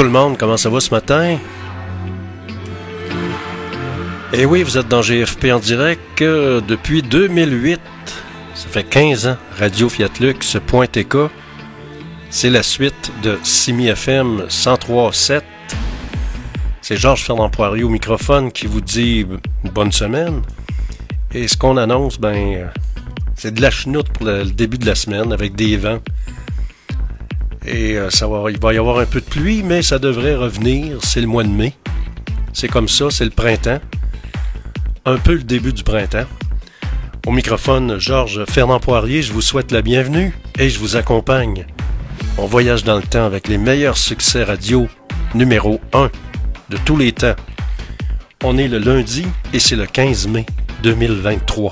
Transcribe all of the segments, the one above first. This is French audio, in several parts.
tout le monde, comment ça va ce matin? Eh oui, vous êtes dans GFP en direct euh, depuis 2008. Ça fait 15 ans. Radio Fiatlux.tk. C'est la suite de Simi FM 103.7. C'est Georges Fernand Poirier au microphone qui vous dit bonne semaine. Et ce qu'on annonce, ben, euh, c'est de la chenoute pour le, début de la semaine avec des vents. Et euh, ça va, il va y avoir un peu de pluie, mais ça devrait revenir. C'est le mois de mai. C'est comme ça, c'est le printemps. Un peu le début du printemps. Au microphone, Georges Fernand Poirier, je vous souhaite la bienvenue et je vous accompagne. On voyage dans le temps avec les meilleurs succès radio numéro 1 de tous les temps. On est le lundi et c'est le 15 mai 2023.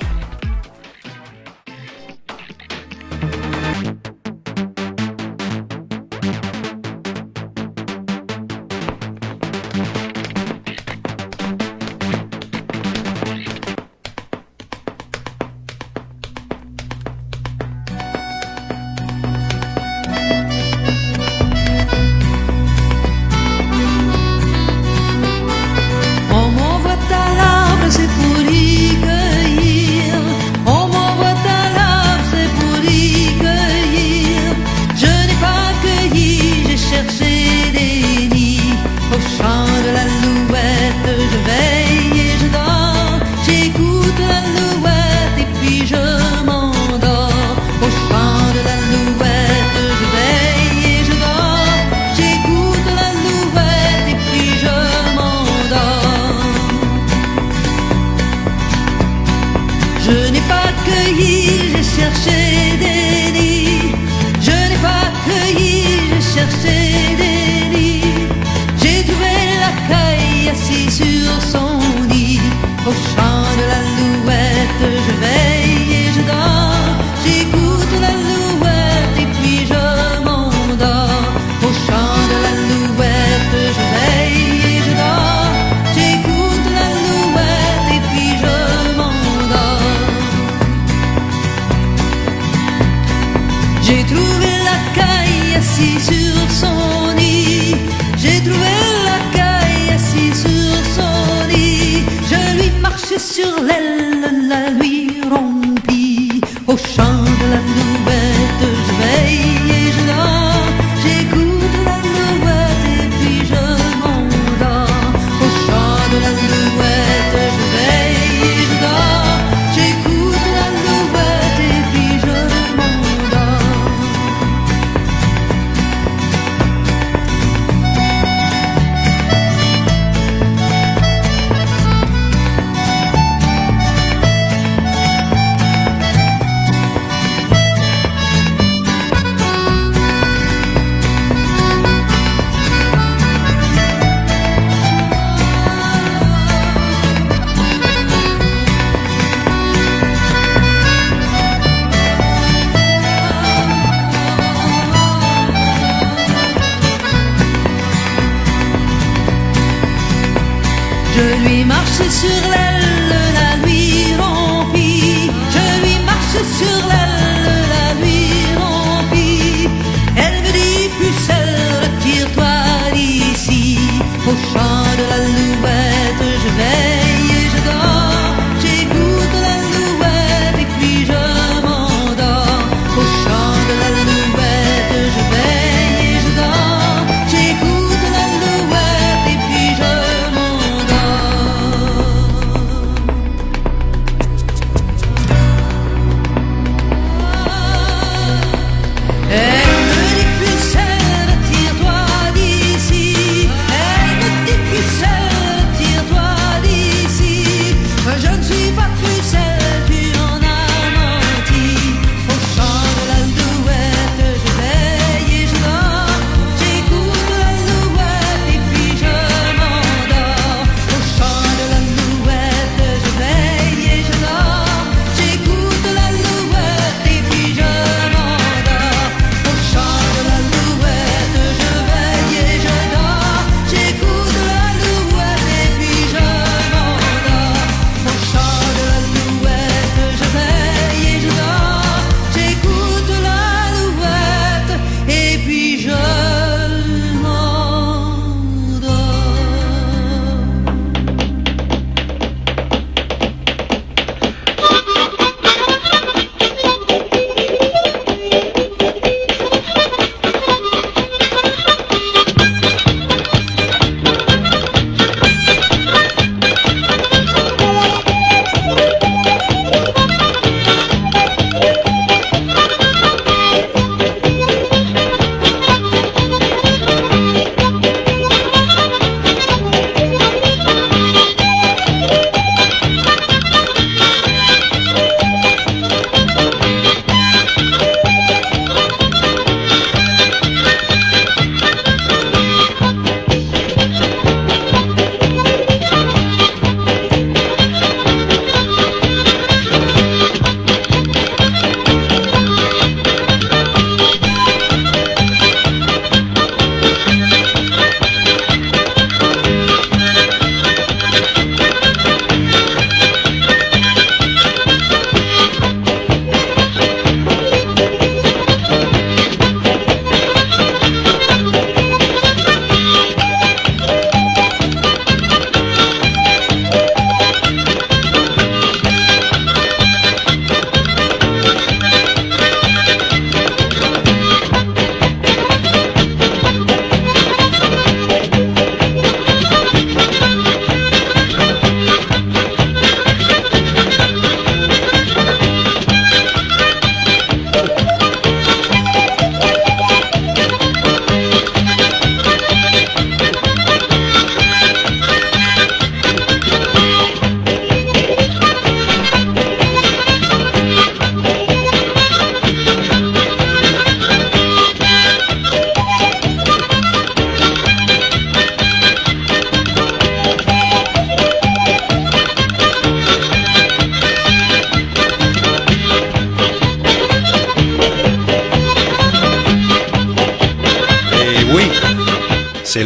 J'ai trouvé la caille assise sur son lit. J'ai trouvé la caille assise sur son lit. Je lui marchais sur l'aile.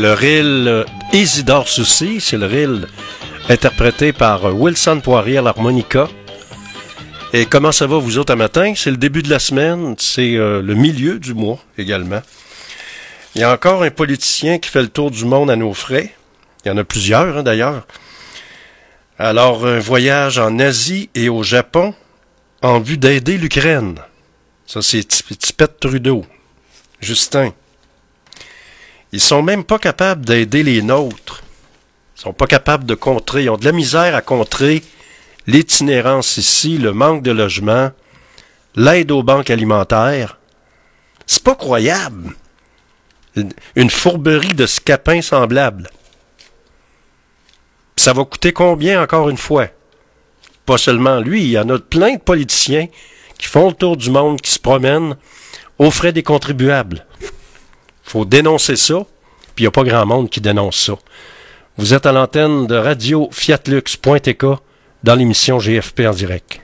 Le reel Isidore Soucy, c'est le reel interprété par Wilson Poirier à l'harmonica. Et comment ça va vous autres à matin? C'est le début de la semaine, c'est euh, le milieu du mois également. Il y a encore un politicien qui fait le tour du monde à nos frais. Il y en a plusieurs hein, d'ailleurs. Alors, un voyage en Asie et au Japon en vue d'aider l'Ukraine. Ça, c'est Tipette Trudeau. Justin. Ils sont même pas capables d'aider les nôtres. Ils sont pas capables de contrer. Ils ont de la misère à contrer l'itinérance ici, le manque de logement, l'aide aux banques alimentaires. C'est pas croyable. Une fourberie de scapins semblables. Ça va coûter combien encore une fois? Pas seulement lui, il y en a plein de politiciens qui font le tour du monde, qui se promènent aux frais des contribuables. Faut dénoncer ça, puis il n'y a pas grand monde qui dénonce ça. Vous êtes à l'antenne de radio fiatlux.tk dans l'émission GFP en direct.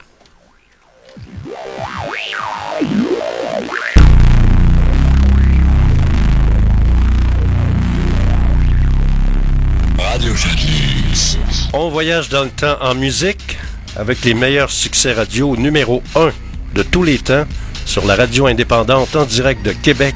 Radio On voyage dans le temps en musique avec les meilleurs succès radio numéro 1 de tous les temps sur la radio indépendante en direct de Québec,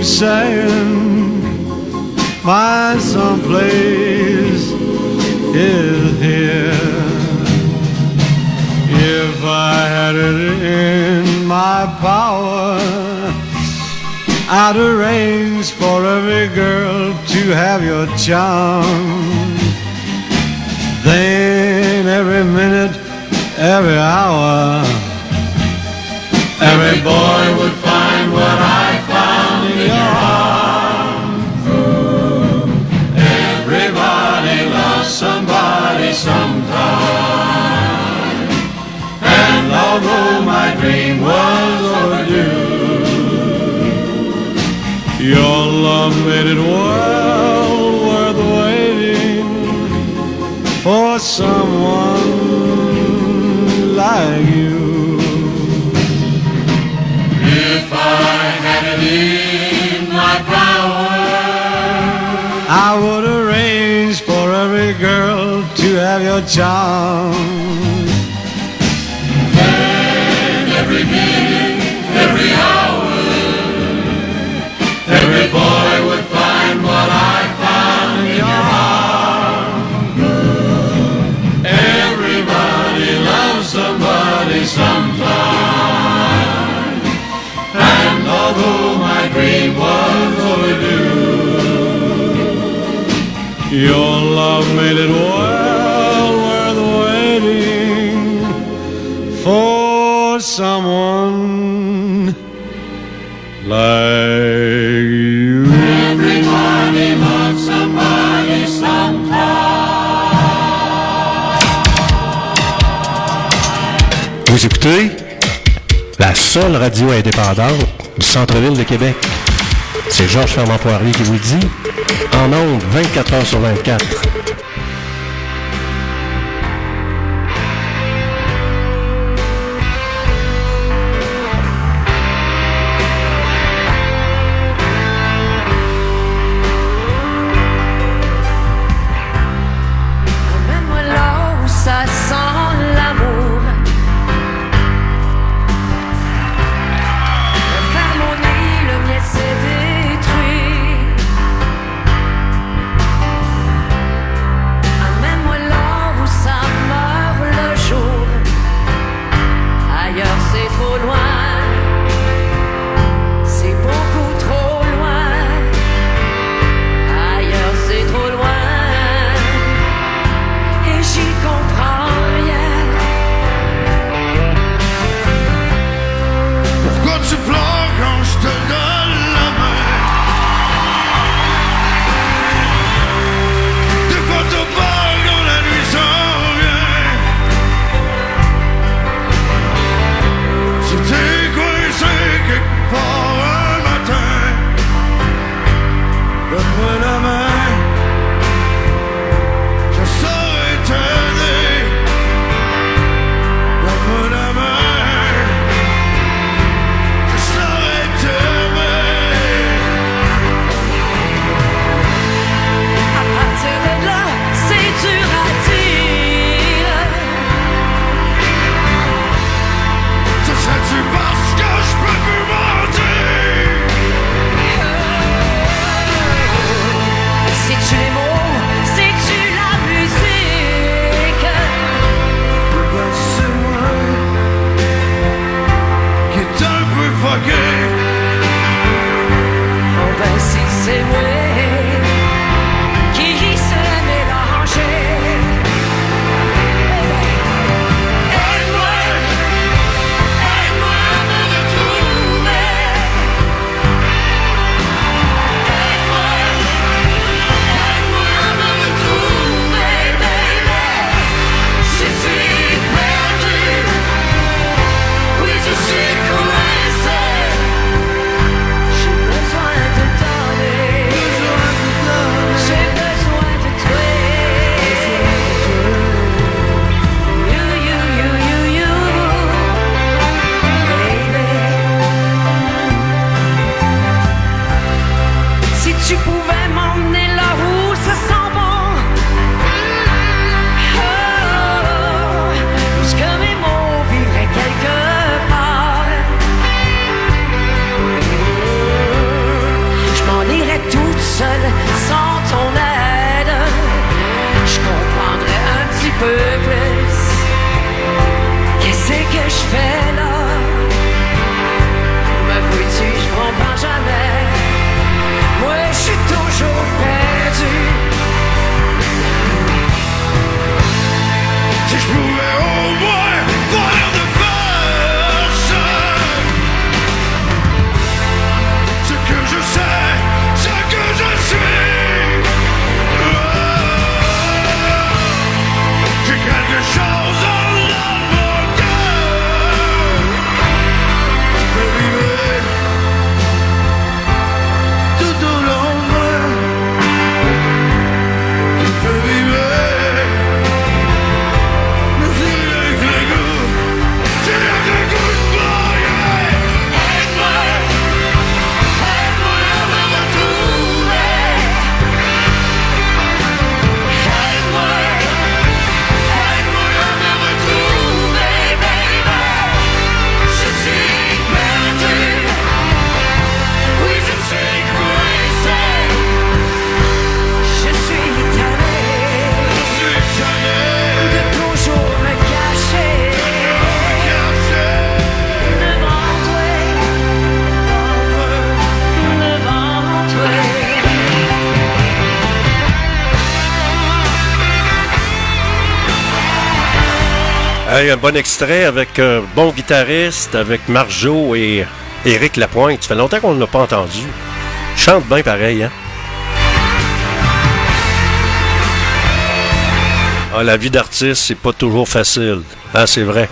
keeps saying my someplace is here. If I had it in my power, I'd arrange for every girl to have your charm. Then every minute, every hour, every boy would find what I although my dream was overdue, your love made it well worth waiting for someone like you. If I had it in my power, I would arrange for every girl to have your charm. Your love made it well worth waiting for someone like you. Everybody loves somebody sometime. Vous écoutez la seule radio indépendante du centre-ville de Québec. C'est Georges Fermant Poirier qui vous dit. En ondes, 24 heures sur 24. Un bon extrait avec un bon guitariste, avec Marjo et Éric Lapointe. Ça fait longtemps qu'on ne l'a pas entendu. chante bien pareil, hein? Ah, la vie d'artiste, c'est pas toujours facile. Ah, c'est vrai.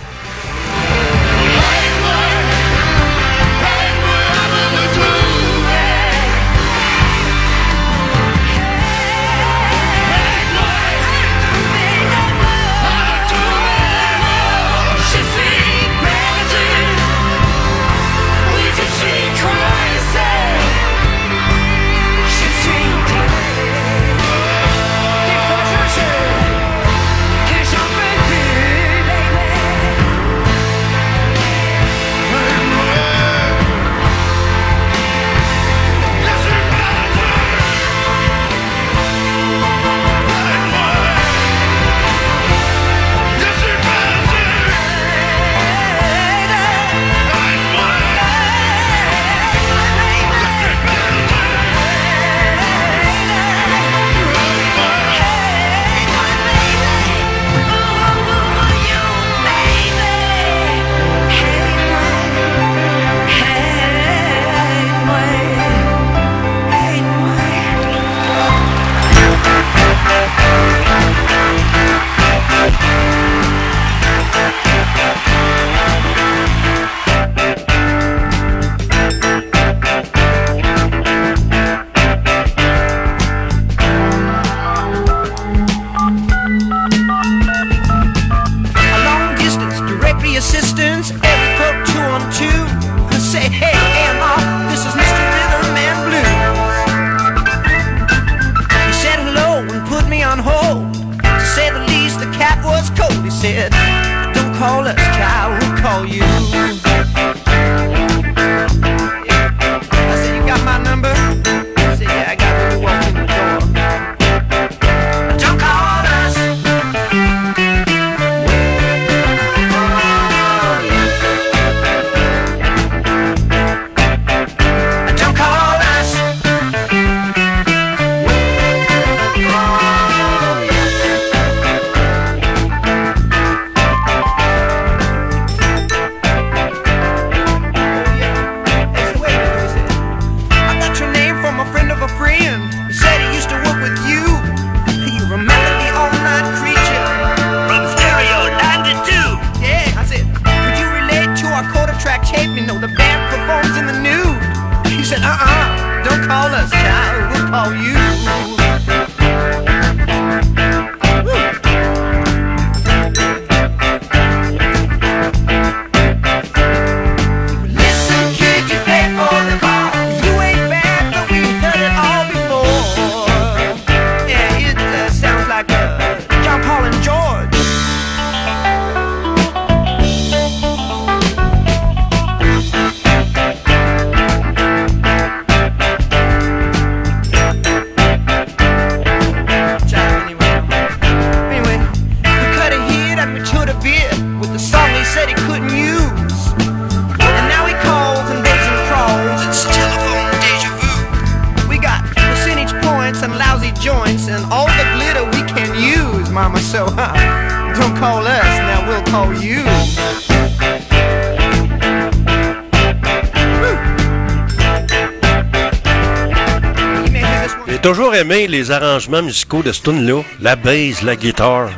Musicaux de ce là la bass, la guitare.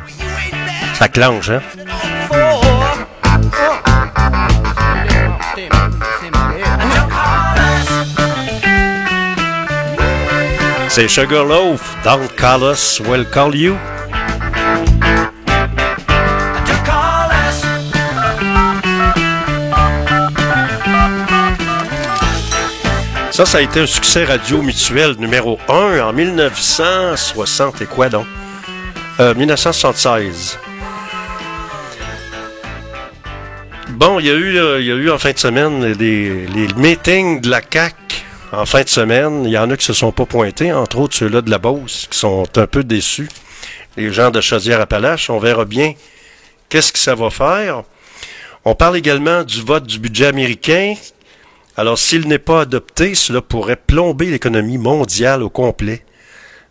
Ça clenche, hein? C'est Sugarloaf, Don't Call Us, We'll Call You. Ça, ça a été un succès radio mutuel numéro 1 en 1960 et quoi donc? 1976. Euh, bon, il y, a eu, il y a eu en fin de semaine les meetings de la CAC en fin de semaine. Il y en a qui se sont pas pointés, entre autres ceux-là de la Beauce, qui sont un peu déçus. Les gens de Chaudière-Appalaches, on verra bien qu'est-ce que ça va faire. On parle également du vote du budget américain alors, s'il n'est pas adopté, cela pourrait plomber l'économie mondiale au complet.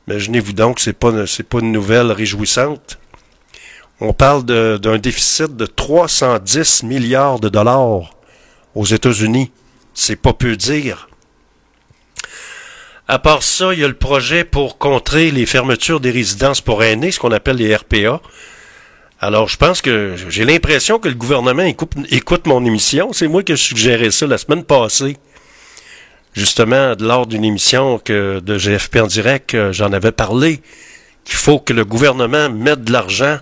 Imaginez-vous donc, c'est pas, c'est pas une nouvelle réjouissante. On parle d'un déficit de 310 milliards de dollars aux États-Unis. C'est pas peu dire. À part ça, il y a le projet pour contrer les fermetures des résidences pour aînés, ce qu'on appelle les RPA. Alors, je pense que j'ai l'impression que le gouvernement écoute, mon émission. C'est moi qui ai suggéré ça la semaine passée. Justement, lors d'une émission que de GFP en direct, euh, j'en avais parlé, qu'il faut que le gouvernement mette de l'argent.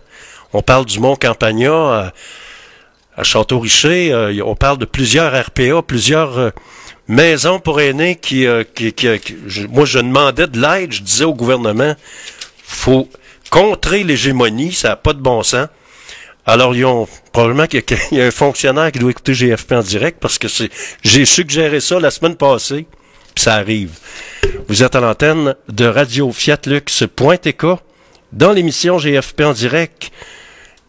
On parle du Mont Campagna à, à Château-Richer. Euh, on parle de plusieurs RPA, plusieurs euh, maison pour aînés qui, euh, qui, moi je demandais de l'aide, je disais au gouvernement, faut contrer l'hégémonie, ça n'a pas de bon sens. Alors, ils ont probablement qu'il y, a un fonctionnaire qui doit écouter GFP en direct parce que c'est j'ai suggéré ça la semaine passée, ça arrive. Vous êtes à l'antenne de Radio Fiatlux.tk dans l'émission GFP en direct.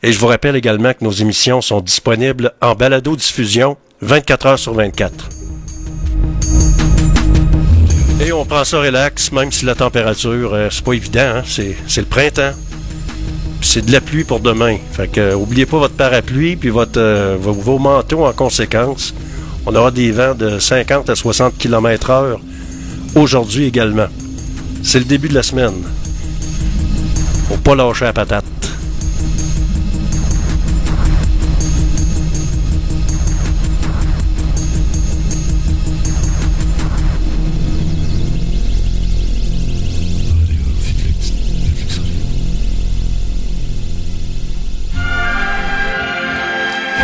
Et je vous rappelle également que nos émissions sont disponibles en balado-diffusion 24 heures sur 24. Et on prend ça relax, même si la température, euh, c'est pas évident, hein? c'est, le printemps. c'est de la pluie pour demain. Fait que euh, oubliez pas votre parapluie puis votre euh, vos, manteaux en conséquence. On aura des vents de 50 à 60 km heure aujourd'hui également. C'est le début de la semaine. Faut pas lâcher la patate.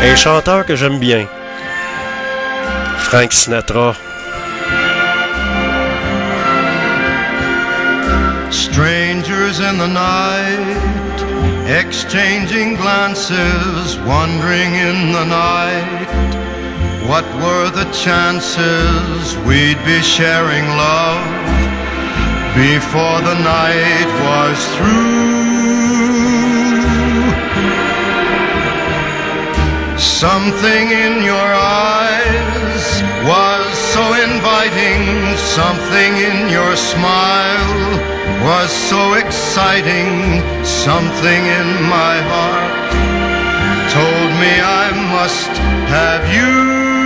Un chanteur que j'aime bien. Frank Sinatra. Strangers in the night, exchanging glances, wandering in the night. What were the chances we'd be sharing love before the night was through? Something in your eyes was so inviting, something in your smile was so exciting, something in my heart told me I must have you.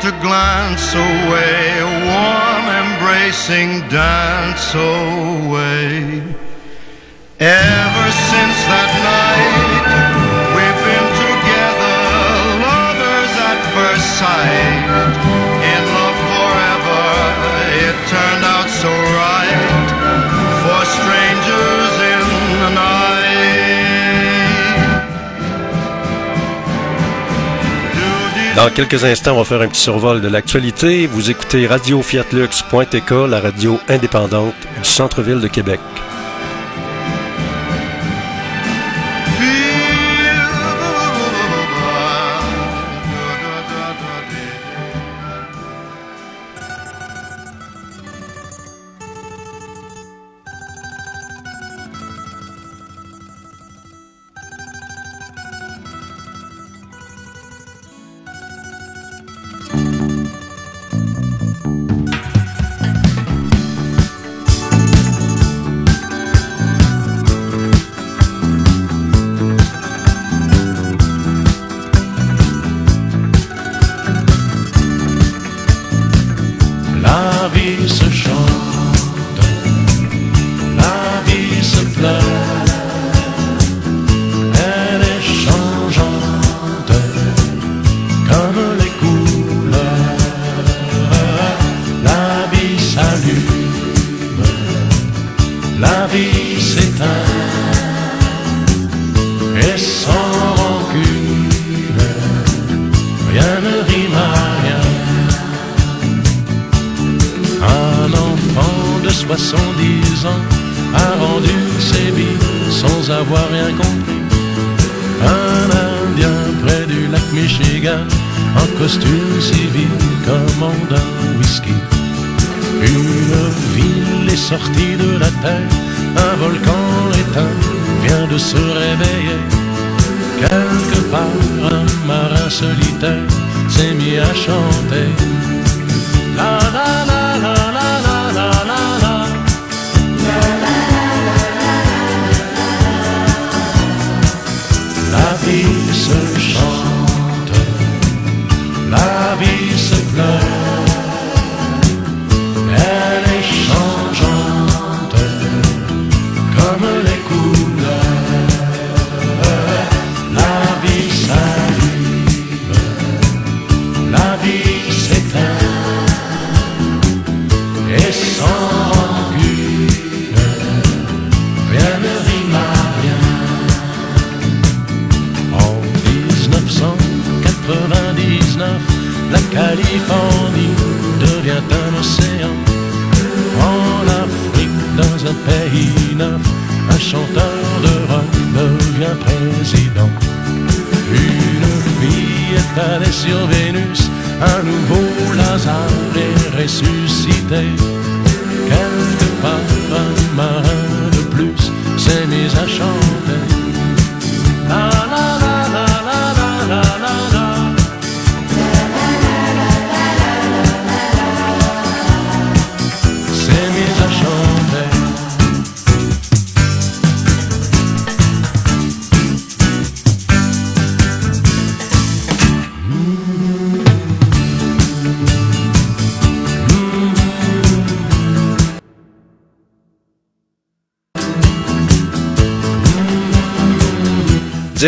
Just a glance away, a warm embracing dance away. Ever Dans quelques instants, on va faire un petit survol de l'actualité. Vous écoutez Radio Fiatlux.tk, la radio indépendante du centre-ville de Québec.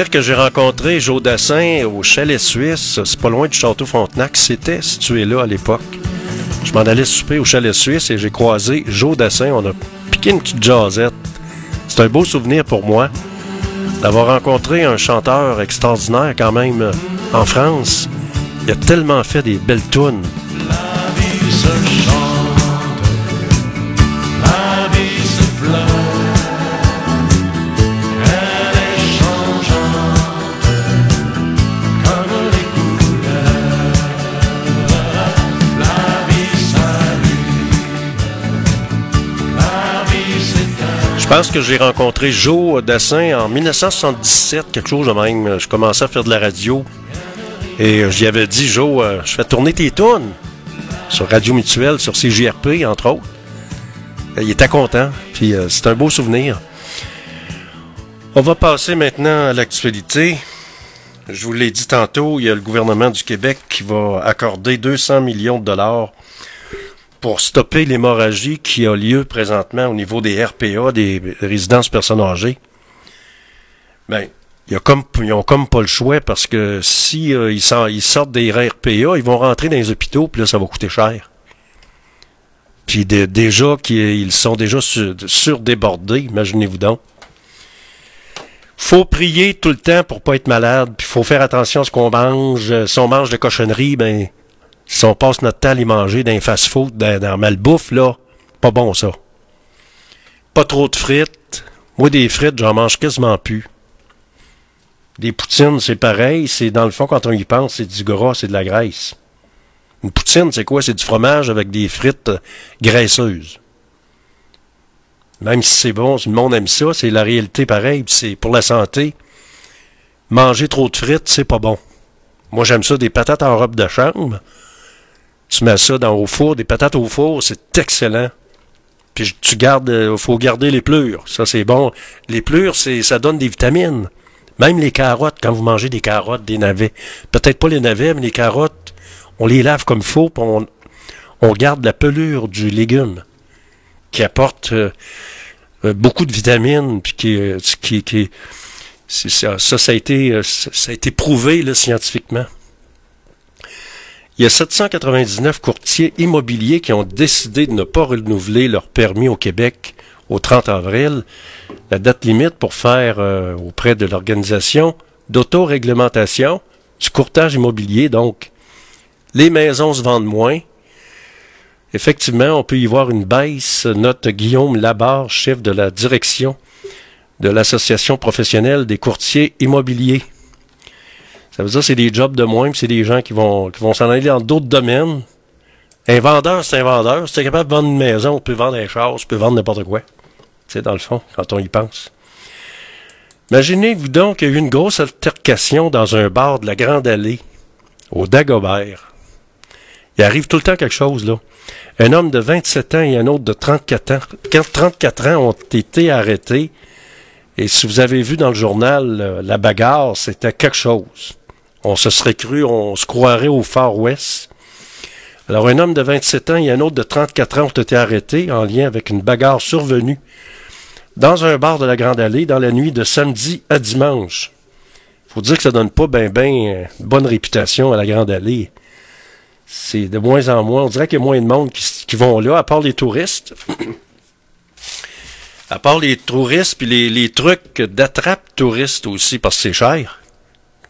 Dire que j'ai rencontré Joe Dassin au chalet suisse, c'est pas loin du château Frontenac, c'était situé là à l'époque. Je m'en allais souper au chalet suisse et j'ai croisé Joe Dassin, on a piqué une petite jasette. C'est un beau souvenir pour moi d'avoir rencontré un chanteur extraordinaire quand même euh, en France. Il a tellement fait des belles tunes. Pense que j'ai rencontré Joe Dassin en 1977, quelque chose de même. Je commençais à faire de la radio. Et euh, j'y avais dit, Joe, euh, je fais tourner tes tunes sur Radio Mutuelle, sur CJRP, entre autres. Euh, Il était content, puis c'est un beau souvenir. On va passer maintenant à l'actualité. Je vous l'ai dit tantôt, il y a le gouvernement du Québec qui va accorder 200 millions de dollars pour stopper l'hémorragie qui a lieu présentement au niveau des RPA, des résidences personnes âgées. Ben, ils ont comme pas le choix parce que si euh, ils, sort- ils sortent des RPA, ils vont rentrer dans les hôpitaux, puis là, ça va coûter cher. Puis dé- déjà qu'ils sont déjà sur- surdébordés, imaginez-vous donc. Faut prier tout le temps pour pas être malade, puis faut faire attention à ce qu'on mange. Euh, Si on mange de cochonneries, ben si on passe notre temps à les manger dans les fast-food, dans, dans malbouffe, là, pas bon ça. Pas trop de frites. Moi, des frites, j'en mange quasiment plus. Des poutines, c'est pareil. C'est dans le fond, quand on y pense, c'est du gras, c'est de la graisse. Une poutine, c'est quoi? C'est du fromage avec des frites euh, graisseuses. Même si c'est bon, si le monde aime ça, c'est la réalité pareil. puis c'est pour la santé. Manger trop de frites, c'est pas bon. Moi, j'aime ça, des patates en robe de chambre. Tu mets ça dans au four, des patates au four, c'est excellent. Puis tu gardes, il faut garder les plures. Ça, c'est bon. Les plures, c'est, ça donne des vitamines. Même les carottes, quand vous mangez des carottes, des navets. Peut-être pas les navets, mais les carottes, on les lave comme il faut, puis on, on garde la pelure du légume qui apporte euh, euh, beaucoup de vitamines, puis qui, euh, qui, qui c'est ça, ça, ça a été, euh, ça a été prouvé là, scientifiquement. Il y a 799 courtiers immobiliers qui ont décidé de ne pas renouveler leur permis au Québec au 30 avril, la date limite pour faire euh, auprès de l'organisation d'autoréglementation du courtage immobilier. Donc, les maisons se vendent moins, Effectivement, on peut y voir une baisse, note Guillaume Labarre, chef de la direction de l'Association professionnelle des courtiers immobiliers. Ça veut dire que c'est des jobs de moins, puis c'est des gens qui vont, qui vont s'en aller dans d'autres domaines. Un vendeur, c'est un vendeur. Si tu es capable de vendre une maison, tu peux vendre un char, tu peux vendre n'importe quoi. Tu sais, dans le fond, quand on y pense. Imaginez-vous donc qu'il y a eu une grosse altercation dans un bar de la Grande Allée, au Dagobert. Il arrive tout le temps quelque chose, là. Un homme de 27 ans et un autre de 34 ans, 34 ans ont été arrêtés. Et si vous avez vu dans le journal, la bagarre, c'était quelque chose. On se serait cru, on se croirait au Far West. Alors, un homme de 27 ans et un autre de 34 ans ont été arrêtés en lien avec une bagarre survenue dans un bar de la Grande Allée dans la nuit de samedi à dimanche. Faut dire que ça donne pas ben ben bonne réputation à la Grande Allée c'est de moins en moins. On dirait qu'il y a moins de monde qui, vont là, à part les touristes. à part les touristes, puis les, trucs d'attrape touristes aussi, parce que c'est cher.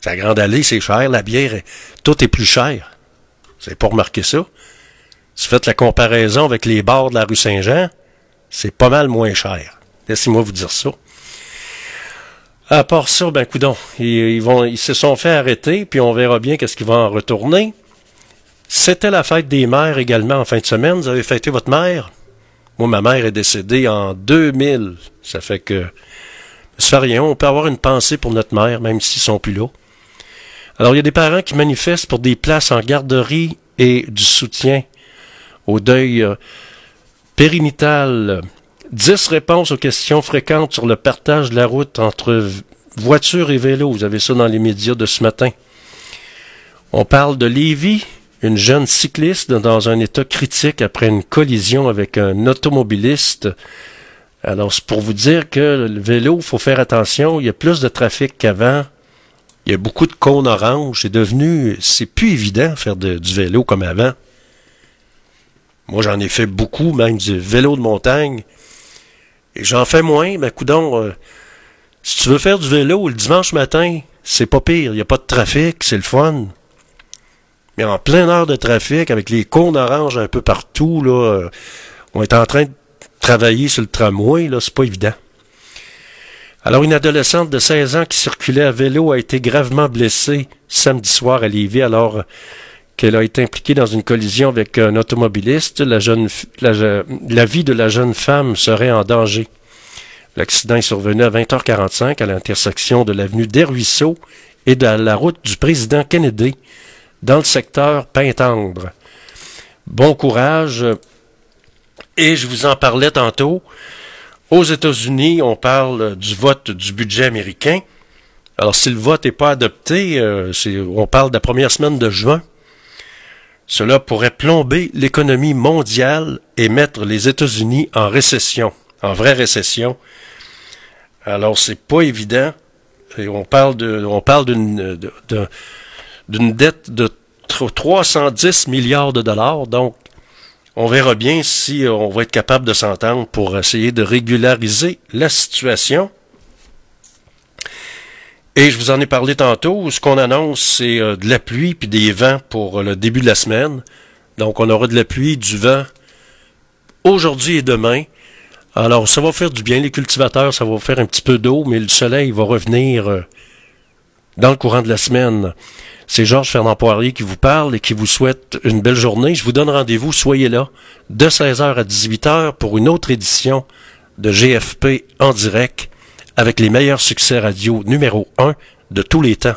La Grande Allée, c'est cher. La bière, tout est plus cher. Vous n'avez pas remarqué ça? Si vous faites la comparaison avec les bars de la rue Saint-Jean, c'est pas mal moins cher. Laissez-moi vous dire ça. À part ça, ben coudon, ils, se sont fait arrêter, puis on verra bien qu'est-ce qu'ils vont en retourner. C'était la fête des mères également en fin de semaine. Vous avez fêté votre mère? Moi, ma mère est décédée en 2000. Ça fait que ça rien. On peut avoir une pensée pour notre mère, même s'ils sont plus là. Alors, il y a des parents qui manifestent pour des places en garderie et du soutien au deuil euh, périnatal. Dix réponses aux questions fréquentes sur le partage de la route entre voiture et vélo. Vous avez ça dans les médias de ce matin. On parle de Lévis, une jeune cycliste dans un état critique après une collision avec un automobiliste. Alors, c'est pour vous dire que le vélo, faut faire attention. Il y a plus de trafic qu'avant. Il y a beaucoup de cônes oranges. C'est devenu, c'est plus évident de faire du vélo comme avant. Moi, j'en ai fait beaucoup, même du vélo de montagne. Et j'en fais moins, mais coudon, euh, si tu veux faire du vélo le dimanche matin, c'est pas pire. Il n'y a pas de trafic, c'est le fun. Mais en pleine heure de trafic, avec les cônes oranges un peu partout, là, euh, on est en train de travailler sur le tramway, c'est pas évident. Alors, une adolescente de 16 ans qui circulait à vélo a été gravement blessée samedi soir à Lévis alors qu'elle a été impliquée dans une collision avec un automobiliste. La, vie de la jeune femme serait en danger. L'accident est survenu à 20h45 à l'intersection de l'avenue des Ruisseaux et de la route du président Kennedy dans le secteur Pintendre. Bon courage. Et je vous en parlais tantôt. Aux États-Unis, on parle du vote du budget américain. Alors, si le vote n'est pas adopté, euh, on parle de la première semaine de juin. Cela pourrait plomber l'économie mondiale et mettre les États-Unis en récession, en vraie récession. Alors, c'est pas évident. On parle de, on parle d'une, d'une dette de 310 milliards de dollars. Donc, on verra bien si on va être capable de s'entendre pour essayer de régulariser la situation. Et je vous en ai parlé tantôt. Ce qu'on annonce, c'est euh, de la pluie puis des vents pour le début de la semaine. Donc, on aura de la pluie, du vent aujourd'hui et demain. Alors, ça va faire du bien. Les cultivateurs, ça va faire un petit peu d'eau, mais le soleil va revenir euh, dans le courant de la semaine. C'est Georges Fernand Poirier qui vous parle et qui vous souhaite une belle journée. Je vous donne rendez-vous, soyez là, de 16h à 18h pour une autre édition de GFP en direct avec les meilleurs succès radio numéro 1 de tous les temps.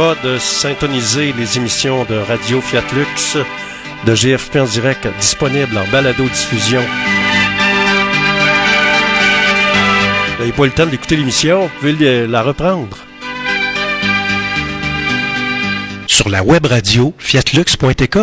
De syntoniser les émissions de Radio Fiat Lux de GFP en direct disponibles en balado-diffusion. Vous n'avez pas le temps d'écouter l'émission, vous pouvez la reprendre. Sur la web radio fiatlux.tk